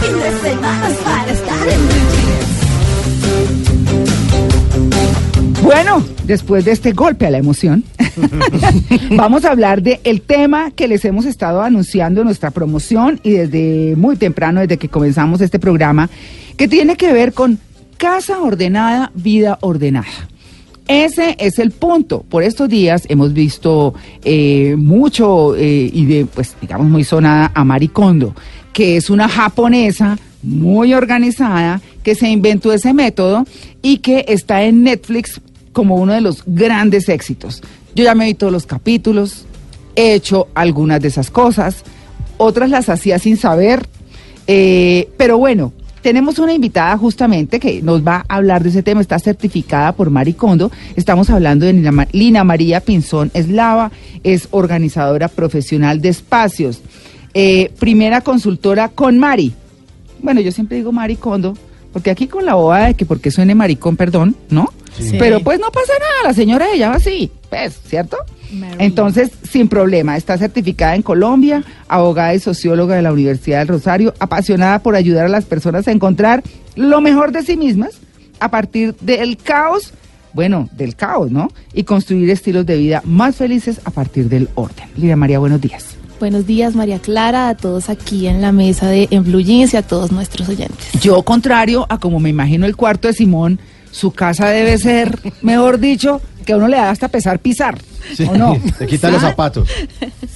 Fin de semana para estar en Blue Jeans. Bueno, después de este golpe a la emoción, vamos a hablar de el tema que les hemos estado anunciando en nuestra promoción y desde muy temprano, desde que comenzamos este programa, que tiene que ver con casa ordenada, vida ordenada. Ese es el punto. Por estos días hemos visto eh, mucho eh, y de, pues, digamos, muy sonada a Maricondo, que es una japonesa muy organizada que se inventó ese método y que está en Netflix como uno de los grandes éxitos. Yo ya me vi todos los capítulos, he hecho algunas de esas cosas, otras las hacía sin saber, eh, pero bueno, tenemos una invitada justamente que nos va a hablar de ese tema, está certificada por Maricondo. Estamos hablando de Lina, Lina María Pinzón Eslava, es organizadora profesional de espacios, eh, primera consultora con Mari. Bueno, yo siempre digo Maricondo, porque aquí con la boda de que porque suene maricón, perdón, ¿no? Sí. Pero pues no pasa nada, la señora ella va así, pues, ¿cierto? Entonces, sin problema, está certificada en Colombia, abogada y socióloga de la Universidad del Rosario, apasionada por ayudar a las personas a encontrar lo mejor de sí mismas a partir del caos, bueno, del caos, ¿no? Y construir estilos de vida más felices a partir del orden. Lidia María, buenos días. Buenos días, María Clara, a todos aquí en la mesa de En Blue Jeans y a todos nuestros oyentes. Yo, contrario a como me imagino el cuarto de Simón, su casa debe ser, mejor dicho, que a uno le da hasta pesar pisar, ¿o no? Te quita los zapatos.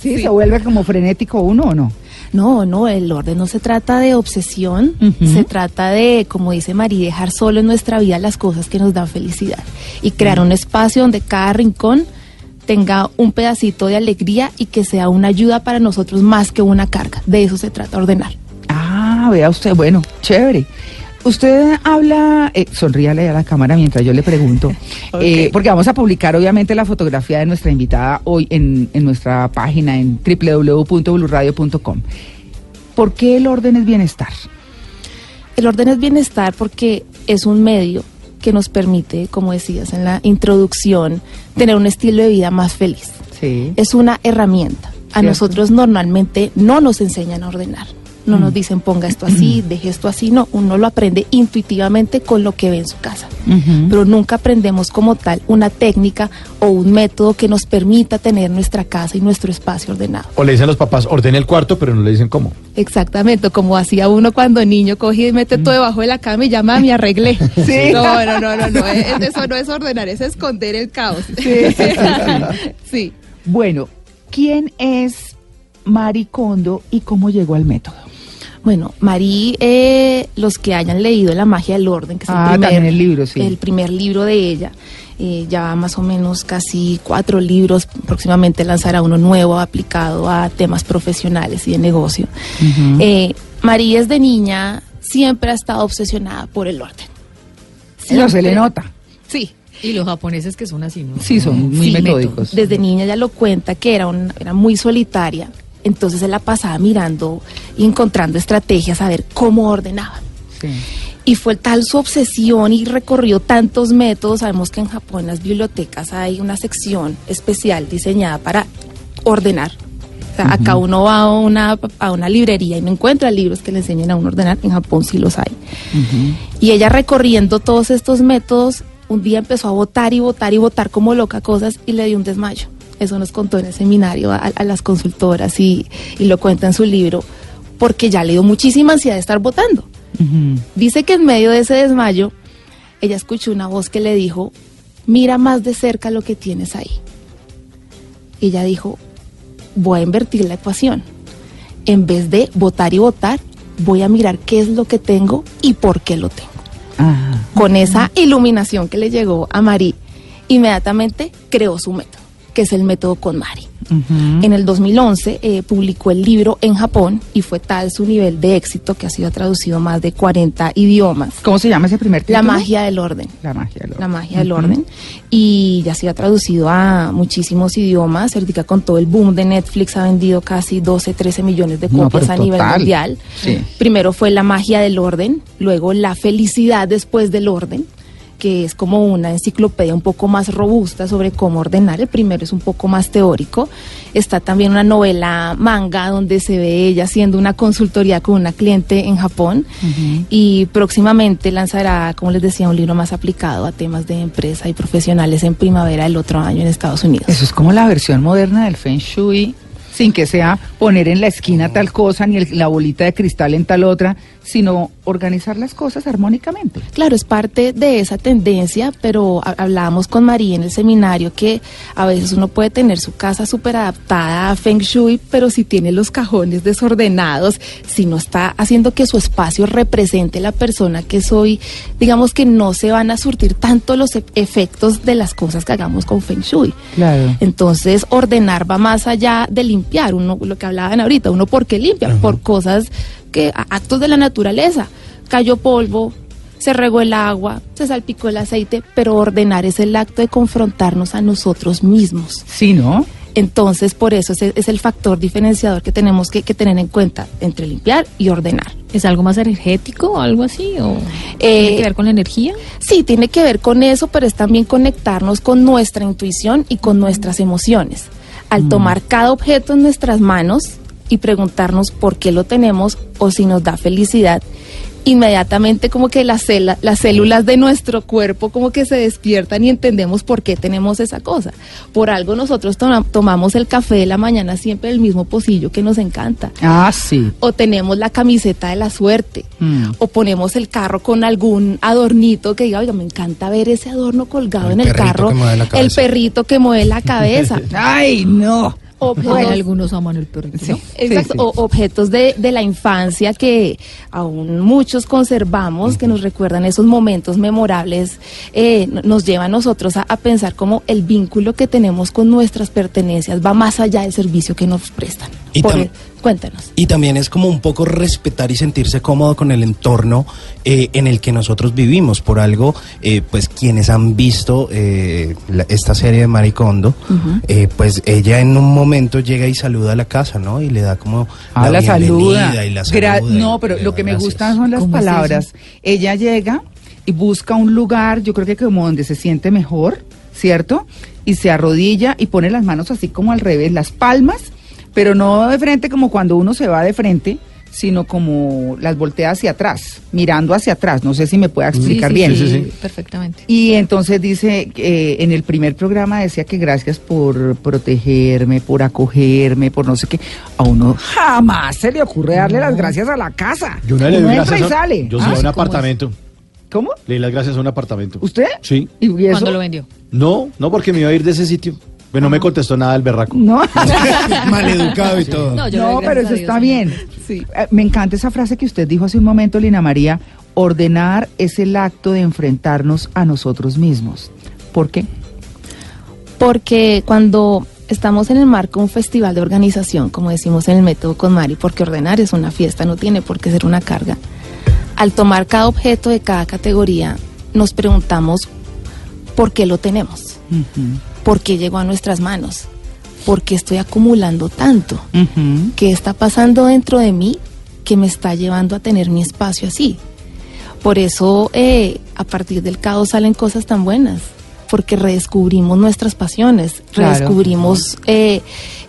Sí, se vuelve como frenético uno, ¿o no? No, no, el orden no se trata de obsesión, se trata de, como dice María, dejar solo en nuestra vida las cosas que nos dan felicidad y crear un espacio donde cada rincón tenga un pedacito de alegría y que sea una ayuda para nosotros más que una carga. De eso se trata, ordenar. Ah, vea usted, bueno, chévere. Usted habla, eh, sonríale a la cámara mientras yo le pregunto, eh, porque vamos a publicar obviamente la fotografía de nuestra invitada hoy en, en nuestra página en www.bluradio.com. ¿Por qué el orden es bienestar? El orden es bienestar porque es un medio que nos permite, como decías en la introducción, tener un estilo de vida más feliz. Sí. Es una herramienta. A Cierto. nosotros normalmente no nos enseñan a ordenar. No nos dicen ponga esto así, deje esto así. No, uno lo aprende intuitivamente con lo que ve en su casa. Pero nunca aprendemos como tal una técnica o un método que nos permita tener nuestra casa y nuestro espacio ordenado. O le dicen los papás, ordene el cuarto, pero no le dicen cómo. Exactamente, como hacía uno cuando niño, cogía y mete todo debajo de la cama y ya mami arreglé. Sí. No, no, no, no, no, eso no es ordenar, es esconder el caos. Sí, sí, Sí. Bueno, ¿quién es Maricondo y cómo llegó al método? Bueno, Marí, eh, los que hayan leído La magia del orden, que es Ah, el, primer, el libro, sí. el primer libro de ella, eh, ya va más o menos casi cuatro libros, próximamente lanzará uno nuevo aplicado a temas profesionales y de negocio. Eh, Marí desde niña siempre ha estado obsesionada por el orden. No se le Siempre. nota. Sí, Y los japoneses que son así, ¿no? Sí, son muy Sí, metódicos. Desde niña ya lo cuenta que era, un- era muy solitaria, entonces se la pasaba mirando y encontrando estrategias a ver cómo ordenaba. Sí. Y fue tal su obsesión y recorrió tantos métodos. Sabemos que en Japón en las bibliotecas hay una sección especial diseñada para ordenar. O sea, acá uno va a una, a una librería y no encuentra libros que le enseñen a uno a ordenar. En Japón sí los hay. Y ella recorriendo todos estos métodos, un día empezó a votar y votar y votar como loca cosas y le dio un desmayo. Eso nos contó en el seminario a, a las consultoras y, y lo cuenta en su libro, porque ya le dio muchísima ansiedad de estar votando. Dice que en medio de ese desmayo, ella escuchó una voz que le dijo, mira más de cerca lo que tienes ahí. Y ella dijo, voy a invertir la ecuación. En vez de votar y votar, voy a mirar qué es lo que tengo y por qué lo tengo. Ajá. Con esa iluminación que le llegó a Marí, inmediatamente creó su método. Que es el método KonMari. En el 2011 eh, publicó el libro en Japón y fue tal su nivel de éxito que ha sido traducido a más de 40 idiomas. ¿Cómo se llama ese primer título? La magia del orden. La magia del orden. La magia del orden. Y ya ha sido traducido a muchísimos idiomas. Ahorita con todo el boom de Netflix ha vendido casi 12, 13 millones de copias a nivel mundial. Sí. Primero fue la magia del orden, luego la felicidad después del orden que es como una enciclopedia un poco más robusta sobre cómo ordenar. El primero es un poco más teórico. Está también una novela manga donde se ve ella haciendo una consultoría con una cliente en Japón y próximamente lanzará, como les decía, un libro más aplicado a temas de empresa y profesionales en primavera del otro año en Estados Unidos. Eso es como la versión moderna del Feng Shui, sin que sea poner en la esquina tal cosa ni el- la bolita de cristal en tal otra, sino organizar las cosas armónicamente. Claro, es parte de esa tendencia, pero ha- hablábamos con María en el seminario que a veces uno puede tener su casa súper adaptada a Feng Shui, pero si tiene los cajones desordenados, si no está haciendo que su espacio represente la persona que soy, digamos que no se van a surtir tanto los e- efectos de las cosas que hagamos con Feng Shui. Claro. Entonces, ordenar va más allá de limpiar. Uno, lo que hablaban ahorita, uno por qué limpia, por cosas que, actos de la naturaleza. Cayó polvo, se regó el agua, se salpicó el aceite, pero ordenar es el acto de confrontarnos a nosotros mismos. Sí, ¿no? Entonces, por eso ese es el factor diferenciador que tenemos que, que tener en cuenta entre limpiar y ordenar. ¿Es algo más energético o algo así? ¿O Eh, tiene que ver con la energía? Sí, tiene que ver con eso, pero es también conectarnos con nuestra intuición y con nuestras emociones. Al tomar cada objeto en nuestras manos y preguntarnos por qué lo tenemos o si nos da felicidad, inmediatamente como que las, las células de nuestro cuerpo como que se despiertan y entendemos por qué tenemos esa cosa. Por algo nosotros toma- tomamos el café de la mañana siempre del mismo pocillo que nos encanta Ah, sí. o tenemos la camiseta de la suerte, Mm. o ponemos el carro con algún adornito que diga, oiga, me encanta ver ese adorno colgado El en el carro, el perrito que mueve la cabeza. Ay, no. Objetos- Bueno, algunos aman el perrito. ¿no? Exacto, sí. o objetos de, de la infancia que aún muchos conservamos, que nos recuerdan esos momentos memorables, eh, nos lleva a nosotros a, a pensar cómo el vínculo que tenemos con nuestras pertenencias va más allá del servicio que nos prestan. Y Por cuéntanos. Y también es como un poco respetar y sentirse cómodo con el entorno eh, en el que nosotros vivimos. Por algo, eh, pues quienes han visto eh, la- esta serie de Maricondo, eh, pues ella en un momento llega y saluda a la casa, ¿no? Y le da como Ah, la bienvenida saluda. y la saluda no, pero lo que me gracias. gustan son las ¿Cómo es palabras. Ella llega y busca un lugar, yo creo que como donde se siente mejor, ¿cierto? Y se arrodilla y pone las manos así como al revés, las palmas, pero no de frente como cuando uno se va de frente, sino como las voltea hacia atrás, mirando hacia atrás. No sé si me pueda explicar Sí, bien. sí, Sí, sí, Perfectamente. Y entonces dice, eh, en el primer programa decía que gracias por protegerme, por acogerme, por no sé qué. A uno jamás se le ocurre darle las gracias a la casa. Yo una le doy gracias a, sale. Yo ¿Ah? soy a un ¿cómo apartamento. ¿Cómo? Le di las gracias a un apartamento. ¿Usted? Sí. ¿Y y eso? ¿Cuándo lo vendió? No, no porque me iba a ir de ese sitio. Pero no me contestó nada el berraco. No, Maleducado y todo. No, pero eso está bien. Eh, Me encanta esa frase que usted dijo hace un momento, Lina María. Ordenar es el acto de enfrentarnos a nosotros mismos. ¿Por qué? Porque cuando estamos en el marco de un festival de organización, como decimos en el método con Mari, porque ordenar es una fiesta, no tiene por qué ser una carga. Al tomar cada objeto de cada categoría, nos preguntamos por qué lo tenemos, por qué llegó a nuestras manos, por qué estoy acumulando tanto, qué está pasando dentro de mí que me está llevando a tener mi espacio así. Por eso, eh, a partir del caos salen cosas tan buenas, porque redescubrimos nuestras pasiones, Claro. redescubrimos eh,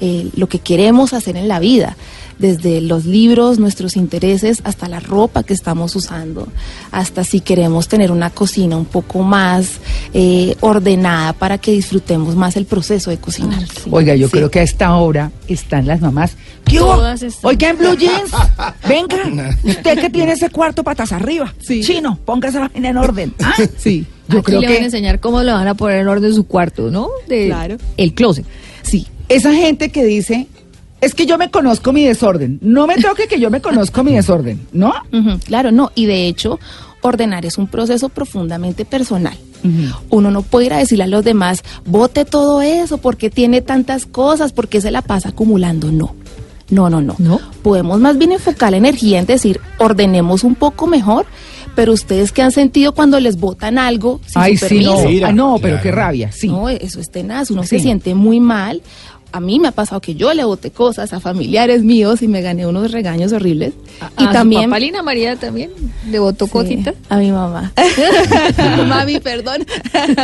eh, lo que queremos hacer en la vida, desde los libros, nuestros intereses, hasta la ropa que estamos usando, hasta si queremos tener una cocina un poco más eh, ordenada para que disfrutemos más el proceso de cocinar. Oiga, yo Sí. creo que a esta hora están las mamás. ¿Qué hubo? Todas están. Oiga, en Blue Jeans. Venga, usted que tiene ese cuarto patas arriba. Sí. Chino, vaina en orden. ¿Ah? Sí. Yo Aquí creo le van a enseñar cómo le van a poner en orden su cuarto, ¿no? De Claro. El closet. Sí, esa gente que dice, es que yo me conozco mi desorden. No me toque que yo me conozco mi desorden, ¿no? Claro, no. Y de hecho, ordenar es un proceso profundamente personal. Uno no puede ir a decirle a los demás, bote todo eso, porque tiene tantas cosas, porque se la pasa acumulando. No, no, no, no. ¿No? Podemos más bien enfocar la energía en decir, ordenemos un poco mejor, pero ustedes que han sentido cuando les botan algo, sin Ay, su sí, no. permiso? Mira, Ah, no, pero claro. qué rabia, sí. No, eso es tenaz, uno Sí. se siente muy mal. A mí me ha pasado que yo le boté cosas a familiares míos y me gané unos regaños horribles. y y también Papá Lina María también le botó Sí, cositas. a mi mamá. Mami, perdón.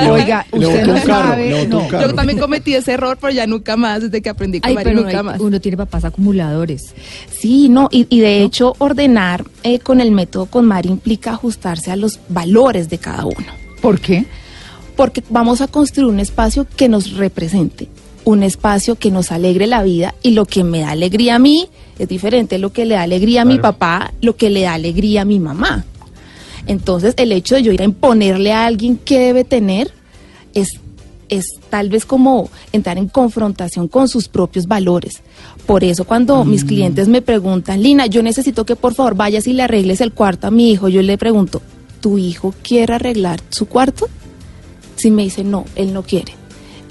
Oiga, usted no sabe, no. Yo también cometí ese error, pero ya nunca más, desde que aprendí Ay, Mari, pero nunca hay- más. uno tiene papás acumuladores. Sí, no, y, y de hecho ordenar eh, con el método con Mari implica ajustarse a los valores de cada uno. ¿Por qué? porque vamos a construir un espacio que nos represente, un espacio que nos alegre la vida y lo que me da alegría a mí es diferente, lo que le da alegría a mi papá, lo que le da alegría a mi mamá. Entonces el hecho de yo ir a imponerle a alguien qué debe tener es, es tal vez como entrar en confrontación con sus propios valores. Por eso cuando mis clientes me preguntan, Lina, yo necesito que por favor vayas y le arregles el cuarto a mi hijo, yo le pregunto, ¿tu hijo quiere arreglar su cuarto? Si me dice no, él no quiere,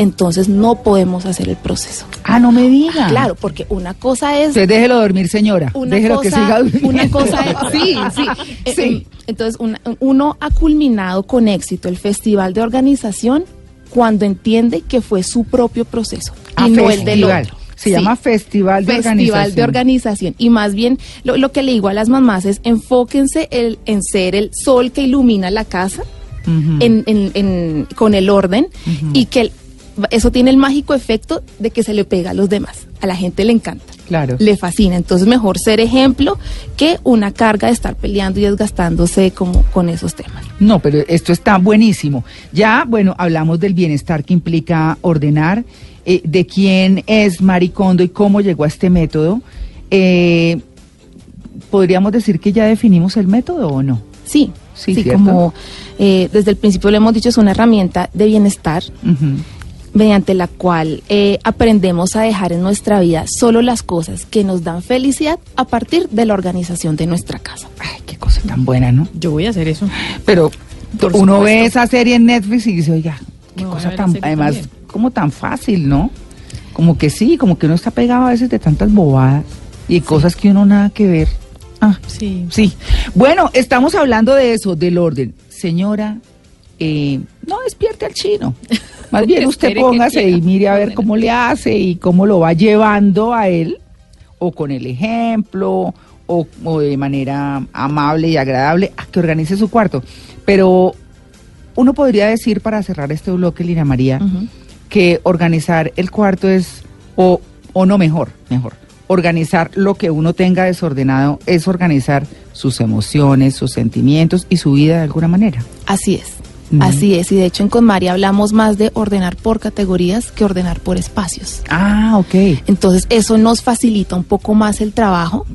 entonces no podemos hacer el proceso. Ah, no me diga. Claro, porque una cosa es Usted déjelo dormir, señora. una déjelo cosa, que siga durmiendo. una cosa es, sí, sí. Eh, Sí. eh, Entonces, una- uno ha culminado con éxito el festival de organización cuando entiende que fue su propio proceso Ah, y no el del festival. otro. Se Sí. llama Festival de Festival Organización. de organización. Y más bien, lo, lo que le digo a las mamás es enfóquense el- en ser el sol que ilumina la casa, Ujú. en, en- en- con el orden, y que el- eso tiene el mágico efecto de que se le pega a los demás. A la gente le encanta Claro. le fascina. Entonces, mejor ser ejemplo que una carga de estar peleando y desgastándose como con esos temas. No, pero esto está buenísimo. Ya, bueno, hablamos del bienestar que implica ordenar, eh, de quién es Maricondo y cómo llegó a este método. Eh, ¿Podríamos decir que ya definimos el método o no? Sí, Sí, sí, como eh, desde el principio lo hemos dicho, es una herramienta de bienestar Ujú. Mediante la cual eh, aprendemos a dejar en nuestra vida solo las cosas que nos dan felicidad a partir de la organización de nuestra casa. Ay, qué cosa tan buena, ¿no? Yo voy a hacer eso. Pero Por uno supuesto. ve esa serie en Netflix y dice, oiga, qué cosa tan, además, también. como tan fácil, ¿no? Como que sí, como que uno está pegado a veces de tantas bobadas y cosas que uno nada que ver. Ah, Sí. sí. Bueno, estamos hablando de eso, del orden. Señora, eh, no despierte al chino. Más bien usted póngase y mire a ver cómo le hace y cómo lo va llevando a él, o con el ejemplo, o, o de manera amable y agradable, a que organice su cuarto. Pero uno podría decir, para cerrar este bloque, Lina María, que organizar el cuarto es, o, o no mejor, mejor, organizar lo que uno tenga desordenado es organizar sus emociones, sus sentimientos y su vida de alguna manera. Así es. Así es, y de hecho en Conmari hablamos más de ordenar por categorías que ordenar por espacios. Ah, ok. Entonces eso nos facilita un poco más el trabajo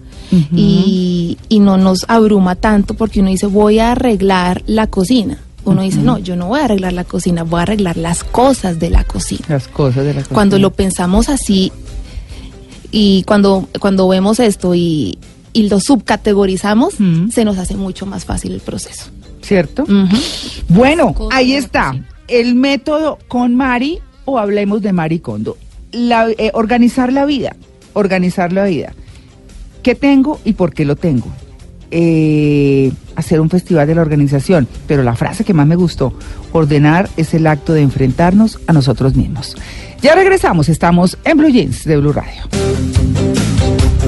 y, y no nos abruma tanto porque uno dice voy a arreglar la cocina. Uno dice no, yo no voy a arreglar la cocina, voy a arreglar las cosas de la cocina. Las cosas de la Cuando cocina. lo pensamos así y cuando, cuando vemos esto y, y lo subcategorizamos, se nos hace mucho más fácil el proceso. ¿Cierto? Bueno, ahí está. El método con Mari o hablemos de Mari Kondo. La- eh, organizar la vida. Organizar la vida. ¿Qué tengo y por qué lo tengo? Eh, hacer un festival de la organización. Pero la frase que más me gustó, ordenar es el acto de enfrentarnos a nosotros mismos. Ya regresamos, estamos en Blue Jeans de Blue Radio.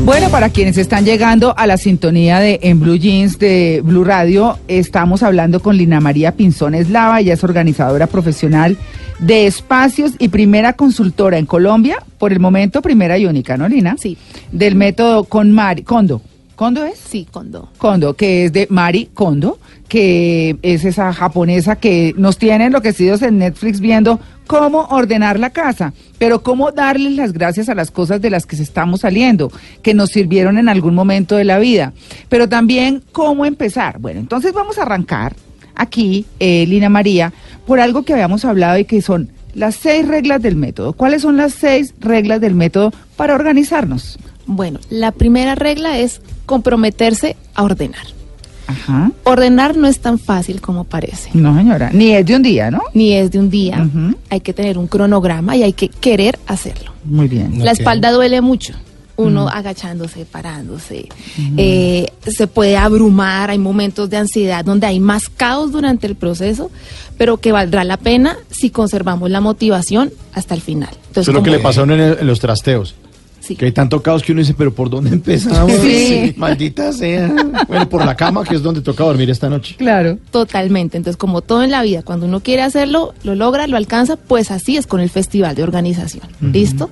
Bueno, para quienes están llegando a la sintonía de En Blue Jeans de Blue Radio, estamos hablando con Lina María Pinzón Eslava, ella es organizadora profesional de espacios y primera consultora en Colombia, por el momento primera y única, ¿no, Lina? Sí. Del método con Mari, Kondo. ¿Kondo es? Sí, cuando Kondo, que es de Mari Kondo, que es esa japonesa que nos tiene enloquecidos en Netflix viendo cómo ordenar la casa, pero cómo darles las gracias a las cosas de las que se estamos saliendo, que nos sirvieron en algún momento de la vida, pero también cómo empezar. Bueno, entonces vamos a arrancar aquí, eh, Lina María, por algo que habíamos hablado y que son las seis reglas del método. ¿Cuáles son las seis reglas del método para organizarnos? Bueno, la primera regla es comprometerse a ordenar. Ajá. Ordenar no es tan fácil como parece. No, señora. Ni es de un día, ¿no? Ni es de un día. Ujú. Hay que tener un cronograma y hay que querer hacerlo. Muy bien. La espalda duele mucho. Uno agachándose, parándose. Eh, se puede abrumar, hay momentos de ansiedad donde hay más caos durante el proceso, pero que valdrá la pena si conservamos la motivación hasta el final. Entonces, Eso es lo que le pasó en, el- en los trasteos. Sí. Que hay tanto caos que uno dice, pero ¿por dónde empezamos? Sí. Maldita sea. Bueno, por la cama, que es donde toca dormir esta noche. Claro. Totalmente. Entonces, como todo en la vida, cuando uno quiere hacerlo, lo logra, lo alcanza, pues así es con el Festival de Organización. ¿Listo?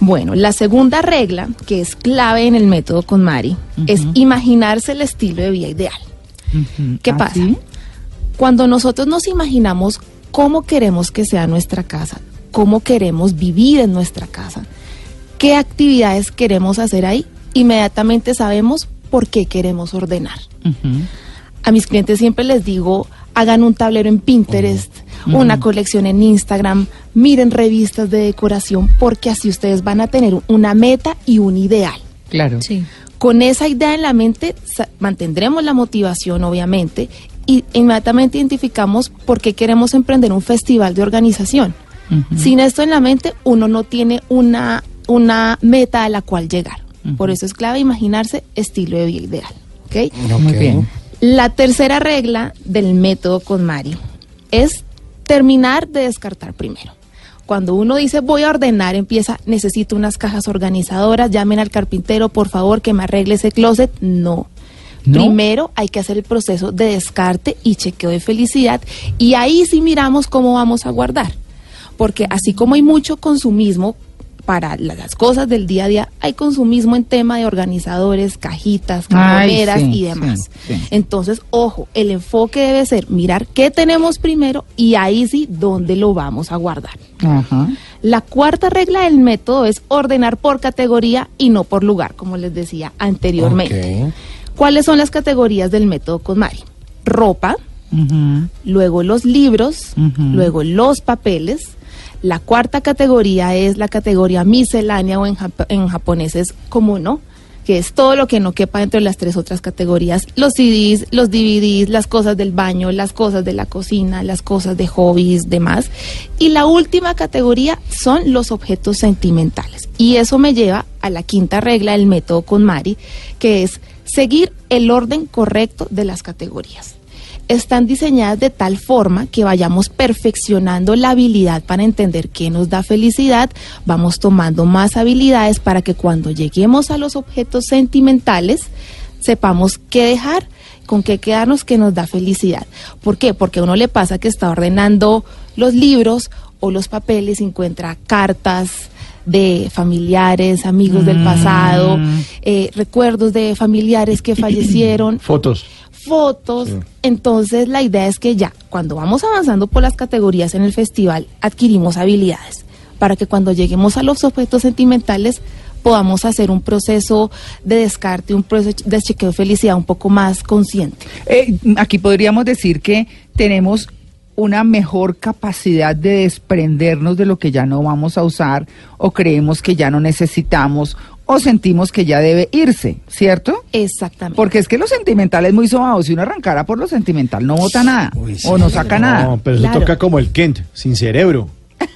Bueno, la segunda regla, que es clave en el método con Mari, es imaginarse el estilo de vida ideal. ¿Qué ¿Ah, pasa? sí? Cuando nosotros nos imaginamos cómo queremos que sea nuestra casa, cómo queremos vivir en nuestra casa, qué actividades queremos hacer ahí, inmediatamente sabemos por qué queremos ordenar. A mis clientes siempre les digo, hagan un tablero en Pinterest, una colección en Instagram, miren revistas de decoración, porque así ustedes van a tener una meta y un ideal. Claro. Sí. Con esa idea en la mente mantendremos la motivación, obviamente, y inmediatamente identificamos por qué queremos emprender un festival de organización. Sin esto en la mente, uno no tiene una, una meta a la cual llegar. Por eso es clave imaginarse estilo de vida ideal. ¿ok? Muy bien. La tercera regla del método con Mari es terminar de descartar primero. Cuando uno dice voy a ordenar, empieza, necesito unas cajas organizadoras, llamen al carpintero, por favor, que me arregle ese closet. No. ¿No? Primero hay que hacer el proceso de descarte y chequeo de felicidad y ahí sí miramos cómo vamos a guardar. Porque así como hay mucho consumismo para la- las cosas del día a día, hay consumismo en tema de organizadores, cajitas, sí, y demás. sí, sí. Entonces, ojo, el enfoque debe ser mirar qué tenemos primero y ahí sí dónde lo vamos a guardar. Ajá. La cuarta regla del método es ordenar por categoría y no por lugar, como les decía anteriormente. ¿Cuáles son las categorías del método con Mari? Ropa, luego los libros, luego los papeles. La cuarta categoría es la categoría miscelánea o en, jap- en japonés es. Que es todo lo que no quepa dentro de las tres otras categorías. Los CDs, los DVDs, las cosas del baño, las cosas de la cocina, las cosas de hobbies, demás. Y la última categoría son los objetos sentimentales. Y eso me lleva a la quinta regla del método con Mari, que es seguir el orden correcto de las categorías están diseñadas de tal forma que vayamos perfeccionando la habilidad para entender qué nos da felicidad, vamos tomando más habilidades para que cuando lleguemos a los objetos sentimentales sepamos qué dejar, con qué quedarnos que nos da felicidad. ¿Por qué? Porque a uno le pasa que está ordenando los libros o los papeles y encuentra cartas de familiares, amigos del pasado, eh, recuerdos de familiares que fallecieron, Fotos. Fotos. Entonces la idea es que ya, cuando vamos avanzando por las categorías en el festival, adquirimos habilidades para que cuando lleguemos a los objetos sentimentales podamos hacer un proceso de descarte, un proceso de chequeo de felicidad un poco más consciente. Eh, aquí podríamos decir que tenemos una mejor capacidad de desprendernos de lo que ya no vamos a usar o creemos que ya no necesitamos o sentimos que ya debe irse, ¿cierto? Exactamente. Porque es que lo sentimental es muy sobado. Si uno arrancara por lo sentimental, no vota nada Uy, sí. o no saca nada. No, pero Claro. eso toca como el Kent, sin cerebro.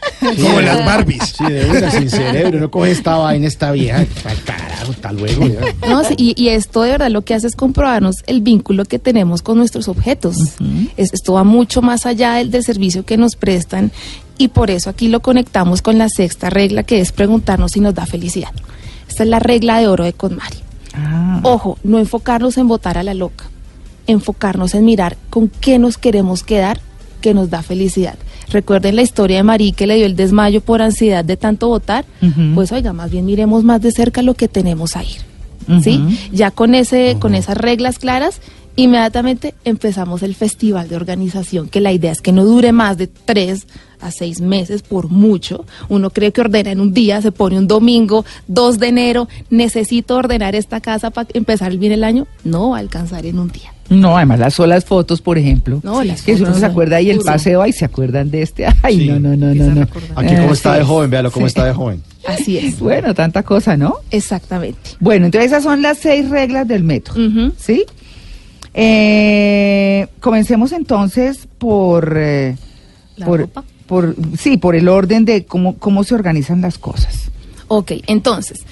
Como las Barbies. Sí, de una, sin cerebro. No coge esta vaina, esta vieja. Al carajo, hasta luego. ya. No, sí, y, y esto de verdad lo que hace es comprobarnos el vínculo que tenemos con nuestros objetos. Es- esto va mucho más allá del, del servicio que nos prestan y por eso aquí lo conectamos con la sexta regla que es preguntarnos si nos da felicidad. Esta es la regla de oro de Conmari. Ah, Ojo, no enfocarnos en votar a la loca, enfocarnos en mirar con qué nos queremos quedar que nos da felicidad. Recuerden la historia de Marí que le dio el desmayo por ansiedad de tanto votar. Pues oiga, más bien miremos más de cerca lo que tenemos a ir. ¿Sí? Ya con ese, con esas reglas claras, inmediatamente empezamos el festival de organización, que la idea es que no dure más de tres a seis meses por mucho. Uno cree que ordena en un día, se pone un domingo, 2 de enero, necesito ordenar esta casa para empezar bien el año. No va a alcanzar en un día. No, además las solas fotos, por ejemplo. No, las que si uno fotos se acuerda ahí el paseo, ahí se acuerdan de este. Ay, Sí. no, no, no, no. No. acordar. Aquí cómo Eh, está de joven, véalo cómo Sí. está de joven. Así es. Bueno, tanta cosa, ¿no? Exactamente. Bueno, entonces esas son las seis reglas del método. ¿sí? Eh, comencemos entonces por, eh, ¿La por, ropa? por- sí, por el orden de cómo, cómo se organizan las cosas. Ok, entonces,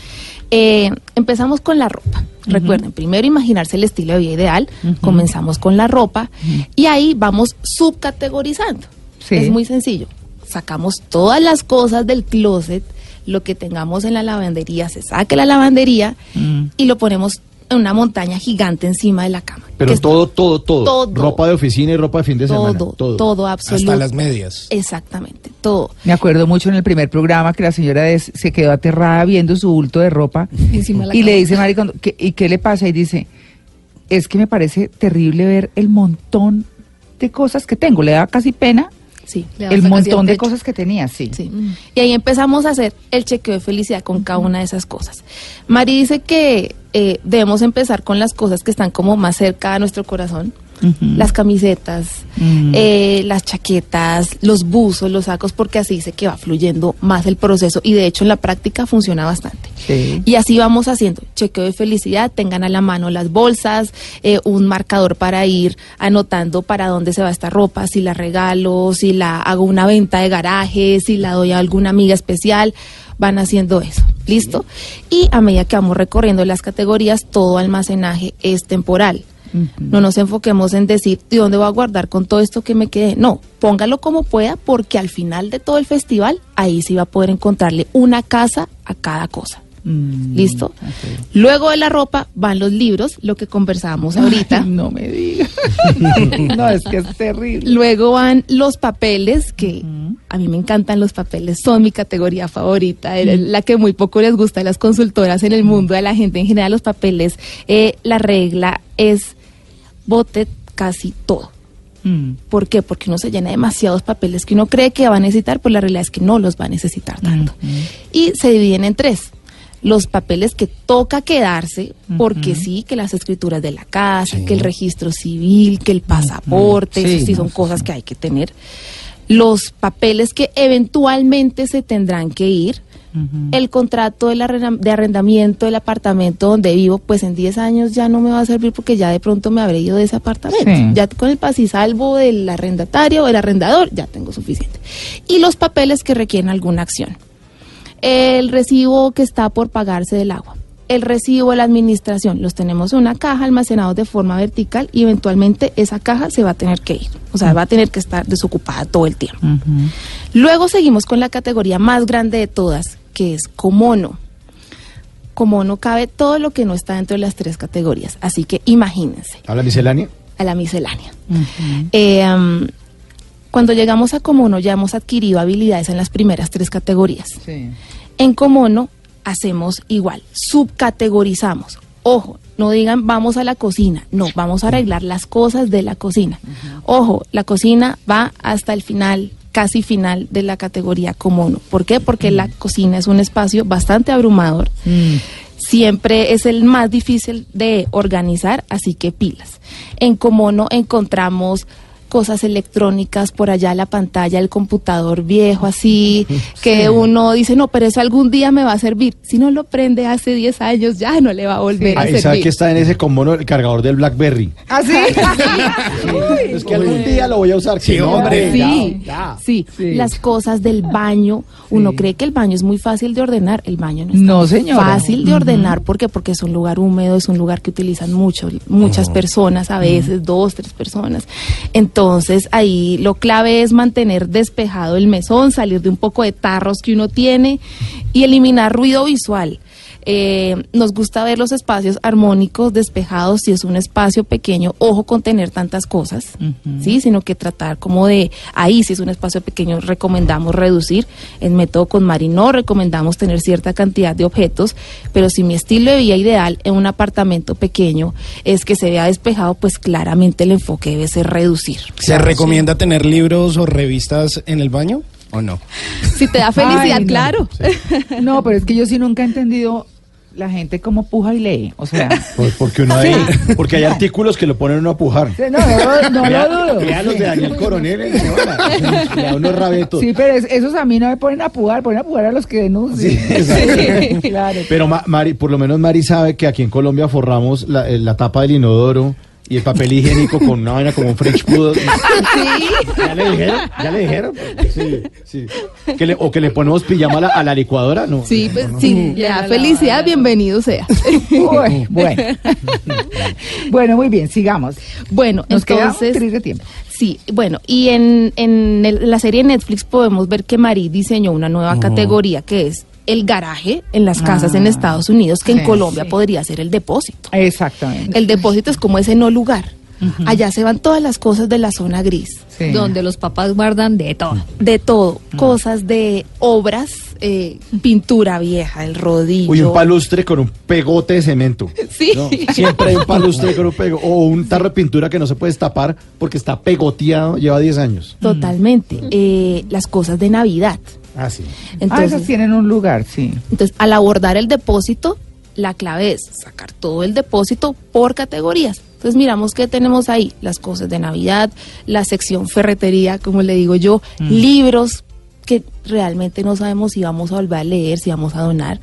eh, empezamos con la ropa. Recuerden, primero imaginarse el estilo de vida ideal, comenzamos con la ropa y ahí vamos subcategorizando. Sí. Es muy sencillo. Sacamos todas las cosas del closet, lo que tengamos en la lavandería, se saque la lavandería y lo ponemos una montaña gigante encima de la cama. Pero todo, todo, todo, Todo. Ropa de oficina y ropa de fin de semana. todo, todo, absoluto. Hasta las medias. Exactamente, todo. Me acuerdo mucho en el primer programa que la señora des- se quedó aterrada viendo su bulto de ropa Encima de la y le dice, Mari, Kondo, ¿qué- ¿y qué le pasa? Y dice, es que me parece terrible ver el montón de cosas que tengo. Le da casi pena Sí. El montón de cosas que tenía, sí. Sí. Y ahí empezamos a hacer el chequeo de felicidad con cada una de esas cosas. Mari dice que eh, debemos empezar con las cosas que están como más cerca a nuestro corazón. Las camisetas, Mm. eh, las chaquetas, los buzos, los sacos, porque así dice que va fluyendo más el proceso y de hecho en la práctica funciona bastante. Sí. Y así vamos haciendo, chequeo de felicidad, tengan a la mano las bolsas, eh, un marcador para ir anotando para dónde se va esta ropa, si la regalo, si la hago una venta de garaje, si la doy a alguna amiga especial, van haciendo eso, ¿listo? Y a medida que vamos recorriendo las categorías, todo almacenaje es temporal. No nos enfoquemos en decir, ¿de dónde voy a guardar con todo esto que me quede? No, póngalo como pueda porque al final de todo el festival, ahí sí va a poder encontrarle una casa a cada cosa. Mm, ¿Listo? Luego de la ropa van los libros, lo que conversábamos ahorita. Ay, no me digas. no, es que es terrible. Luego van los papeles, que a mí me encantan los papeles, son mi categoría favorita, es la que muy poco les gusta a las consultoras en el mundo, a la gente en general, los papeles. Eh, la regla es bote casi todo. Mm. ¿Por qué? Porque uno se llena de demasiados papeles que uno cree que va a necesitar, pero la realidad es que no los va a necesitar tanto. Y se dividen en tres. Los papeles que toca quedarse, porque sí, que las escrituras de la casa, Sí. que el registro civil, que el pasaporte, Sí, eso sí son cosas sí. que hay que tener. Los papeles que eventualmente se tendrán que ir. El contrato de arrendamiento del apartamento donde vivo, pues en 10 años ya no me va a servir porque ya de pronto me habré ido de ese apartamento. Sí. Ya con el pasisalvo del arrendatario o del arrendador ya tengo suficiente. Y los papeles que requieren alguna acción. El recibo que está por pagarse del agua. El recibo de la administración. Los tenemos en una caja almacenados de forma vertical y eventualmente esa caja se va a tener que ir. O sea, va a tener que estar desocupada todo el tiempo. Luego seguimos con la categoría más grande de todas, que es comono. Comono cabe todo lo que no está dentro de las tres categorías. Así que imagínense, ¿Habla miscelánea? a la miscelánea. Eh, cuando llegamos a Comono ya hemos adquirido habilidades en las primeras tres categorías. Sí. En Comono hacemos igual, subcategorizamos. Ojo, no digan vamos a la cocina, no, vamos a arreglar las cosas de la cocina. Ojo, la cocina va hasta el final, casi final de la categoría Comono. ¿Por qué? Porque la cocina es un espacio bastante abrumador. Mm. Siempre es el más difícil de organizar, así que pilas. En Comono encontramos cosas electrónicas por allá la pantalla del computador viejo así que uno dice no pero eso algún día me va a servir si no lo prende hace 10 años ya no le va a volver a Ah, ¿y sabe servir que está en ese comono el cargador del BlackBerry? ¿Ah, sí? es que algún día lo voy a usar. Sí, hombre. Sí, ya, ya. sí, Sí. las cosas del baño. Uno cree que el baño es muy fácil de ordenar. El baño no es No, señora. fácil de ordenar. ¿Por qué? Porque es un lugar húmedo, es un lugar que utilizan mucho, muchas personas, a veces dos, tres personas. Entonces ahí lo clave es mantener despejado el mesón, salir de un poco de tarros que uno tiene y eliminar ruido visual. Eh, nos gusta ver los espacios armónicos, despejados, si es un espacio pequeño, ojo con tener tantas cosas, ¿sí? Sino que tratar como de, ahí si es un espacio pequeño, recomendamos reducir. En método con Mari no recomendamos tener cierta cantidad de objetos, pero si mi estilo de vida ideal en un apartamento pequeño es que se vea despejado, pues claramente el enfoque debe ser reducir. ¿Se recomienda tener libros o revistas en el baño o no? Si te da felicidad, Ay, no. claro. No, pero es que yo sí nunca he entendido la gente cómo puja y lee. O sea, Pues porque uno hay, porque hay artículos que lo ponen uno a pujar. no, no, no los de Daniel Coronel, eh, da unos rabetos. Sí, pero es- esos a mí no me ponen a pujar, ponen a pujar a los que denuncian. Sí, claro. Pero Ma- Mari, por lo menos Mari sabe que aquí en Colombia forramos la, eh, la tapa del inodoro y el papel higiénico con una vaina como un French Poodle. ¿Ya le dijeron? ¿Ya le dijeron? Sí, sí. Que le- o que le ponemos pijama a la, a la licuadora, ¿no? Sí, pues sí, le da felicidad, bienvenido sea. Uy, bueno. bueno, muy bien, sigamos. Bueno, Nos queda un entonces... de tiempo. Sí, bueno, y en, en el- la serie de Netflix podemos ver que Marí diseñó una nueva categoría que es el garaje en las casas en Ah, Estados Unidos, que sí, en Colombia sí. podría ser el depósito. Exactamente. El depósito es como ese no lugar. Allá se van todas las cosas de la zona gris. Sí. Donde los papás guardan de todo. De todo, cosas de obras, eh, pintura vieja, el rodillo. Uy, un palustre con un pegote de cemento. Sí. No, siempre hay un palustre con un pego. O un tarro de pintura que no se puede destapar porque está pegoteado, lleva 10 años. Totalmente. Eh, las cosas de Navidad. Ah, sí. ah, Entonces, esas tienen un lugar, sí. Entonces, al abordar el depósito, la clave es sacar todo el depósito por categorías. Entonces, miramos qué tenemos ahí, las cosas de Navidad, la sección ferretería, como le digo yo, libros que realmente no sabemos si vamos a volver a leer, si vamos a donar,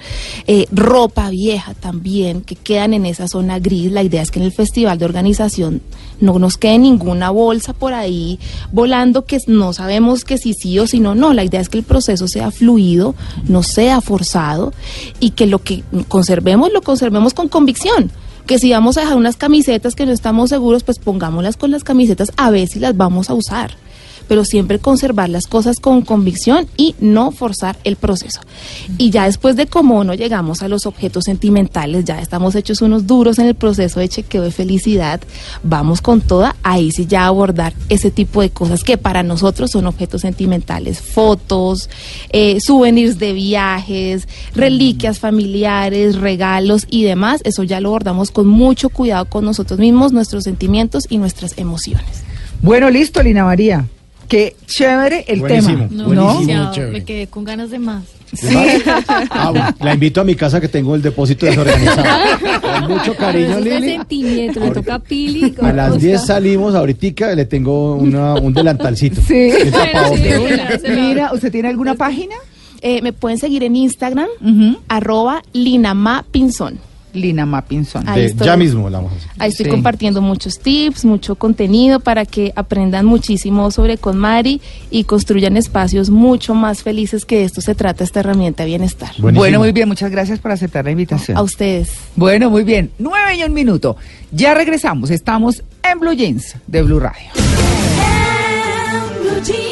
eh, ropa vieja también, que quedan en esa zona gris. La idea es que en el festival de organización no nos quede ninguna bolsa por ahí volando que no sabemos que si sí o si no, no, la idea es que el proceso sea fluido, no sea forzado y que lo que conservemos lo conservemos con convicción. Que si vamos a dejar unas camisetas que no estamos seguros, pues pongámoslas con las camisetas a ver si las vamos a usar pero siempre conservar las cosas con convicción y no forzar el proceso. Y ya después de cómo no llegamos a los objetos sentimentales, ya estamos hechos unos duros en el proceso de chequeo de felicidad, vamos con toda, ahí sí ya abordar ese tipo de cosas que para nosotros son objetos sentimentales, fotos, eh, souvenirs de viajes, reliquias familiares, regalos y demás, eso ya lo abordamos con mucho cuidado con nosotros mismos, nuestros sentimientos y nuestras emociones. Bueno, listo, Lina María. Qué chévere el Buenísimo. tema. No, ¿No? demasiado. chévere. me quedé con ganas de más. Sí. Ah, bueno, la invito a mi casa que tengo el depósito desorganizado. Con mucho cariño, Eso es Lili. sentimiento, le toca a Pili. A las o 10 sea, salimos, ahorita le tengo una- un delantalcito. Sí. Mira, ¿usted tiene alguna página? Eh, me pueden seguir en Instagram, arroba Linama Pinzón. Lina Mapinson. Ahí De- estoy. ya mismo la vamos a hacer. Ahí estoy Sí. compartiendo muchos tips, mucho contenido para que aprendan muchísimo sobre KonMari y construyan espacios mucho más felices que de esto se trata esta herramienta de bienestar. Buenísimo. Bueno, muy bien, muchas gracias por aceptar la invitación. A ustedes. Bueno, muy bien. Nueve y un minuto. Ya regresamos. Estamos en Blue Jeans de Blue Radio. En Blue Jeans.